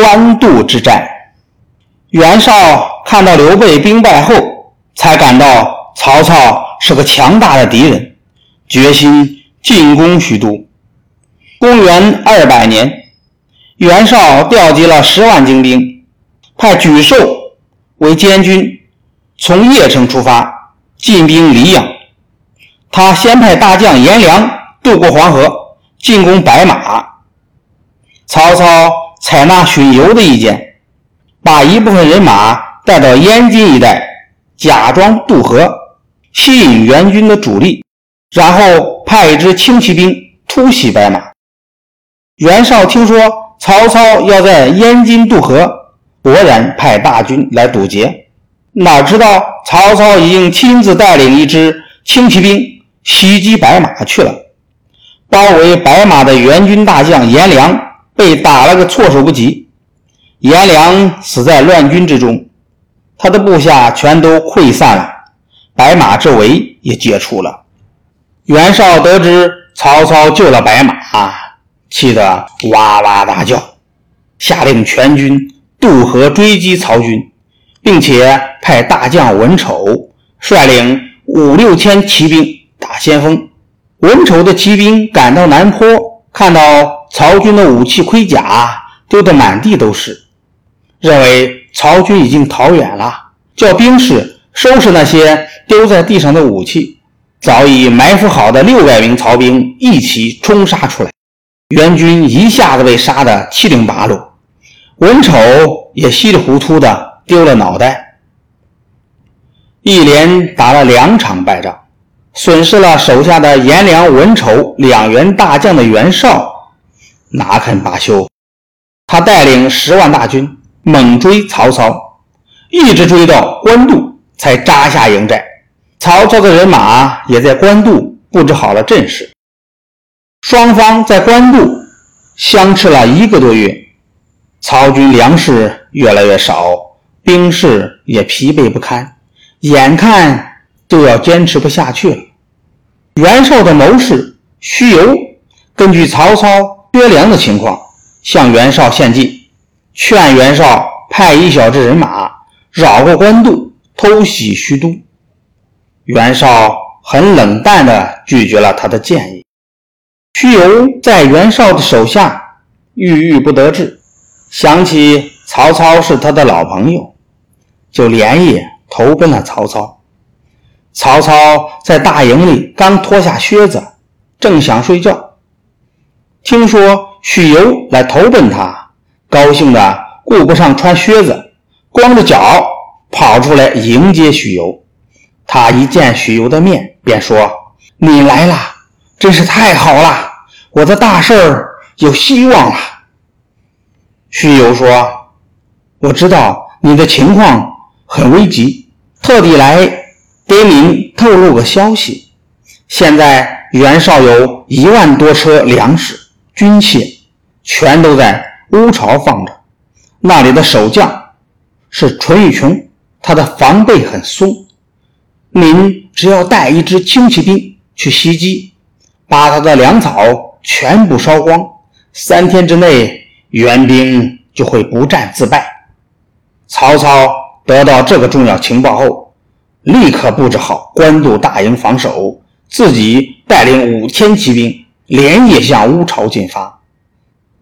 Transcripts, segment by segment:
官渡之战。袁绍看到刘备兵败后，才感到曹操是个强大的敌人，决心进攻许都。公元二百年，袁绍调集了十万精兵，派沮授为监军，从邺城出发，进兵黎阳。他先派大将颜良渡过黄河，进攻白马。曹操采纳荀攸的意见，把一部分人马带到燕津一带，假装渡河，吸引援军的主力，然后派一支轻骑兵突袭白马。袁绍听说曹操要在燕津渡河，勃然派大军来堵截。哪知道曹操已经亲自带领一支轻骑兵袭击白马去了。包围白马的援军大将颜良被打了个措手不及，颜良死在乱军之中，他的部下全都溃散了，白马之围也解除了。袁绍得知曹操救了白马。气得哇哇大叫，下令全军渡河追击曹军，并且派大将文丑率领五六千骑兵打先锋。文丑的骑兵赶到南坡，看到曹军的武器盔甲丢得满地都是，认为曹军已经逃远了，叫兵士收拾那些丢在地上的武器。早已埋伏好的六百名曹兵一起冲杀出来。援军一下子被杀得七零八落，文丑也稀里糊涂的丢了脑袋。一连打了两场败仗，损失了手下的颜良、文丑两员大将的袁绍，哪肯罢休？他带领十万大军猛追曹操，一直追到官渡才扎下营寨。曹操的人马也在官渡布置好了阵势。双方在官渡相持了一个多月，曹军粮食越来越少，兵士也疲惫不堪，眼看就要坚持不下去了。袁绍的谋士徐攸根据曹操缺粮的情况，向袁绍献计，劝袁绍派一小支人马绕过官渡，偷袭徐都。袁绍很冷淡地拒绝了他的建议。徐攸在袁绍的手下郁郁不得志，想起曹操是他的老朋友，就连夜投奔了曹操。曹操在大营里刚脱下靴子，正想睡觉，听说许攸来投奔他，高兴的顾不上穿靴子，光着脚跑出来迎接许攸。他一见许攸的面，便说：“你来了。”真是太好了，我的大事儿有希望了。许攸说：“我知道你的情况很危急，特地来给您透露个消息。现在袁绍有一万多车粮食、军械，全都在乌巢放着。那里的守将是淳于琼，他的防备很松。您只要带一支轻骑兵去袭击。”把他的粮草全部烧光，三天之内援兵就会不战自败。曹操得到这个重要情报后，立刻布置好官渡大营防守，自己带领五千骑兵连夜向乌巢进发。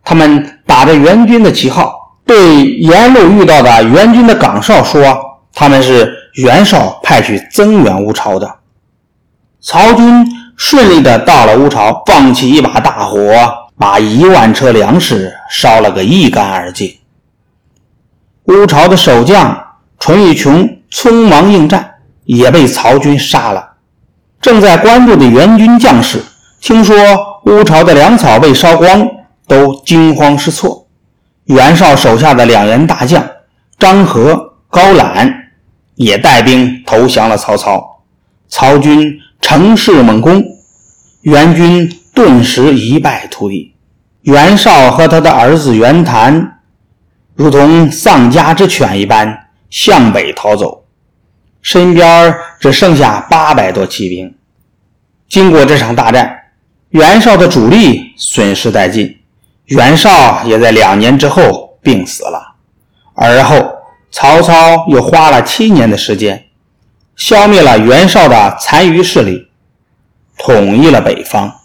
他们打着援军的旗号，对沿路遇到的援军的岗哨说：“他们是袁绍派去增援乌巢的。”曹军。顺利的到了乌巢，放起一把大火，把一万车粮食烧了个一干二净。乌巢的守将淳于琼匆忙应战，也被曹军杀了。正在关注的援军将士听说乌巢的粮草被烧光，都惊慌失措。袁绍手下的两员大将张合、高览也带兵投降了曹操。曹军。乘势猛攻，袁军顿时一败涂地。袁绍和他的儿子袁谭，如同丧家之犬一般向北逃走，身边只剩下八百多骑兵。经过这场大战，袁绍的主力损失殆尽，袁绍也在两年之后病死了。而后，曹操又花了七年的时间，消灭了袁绍的残余势力，统一了北方。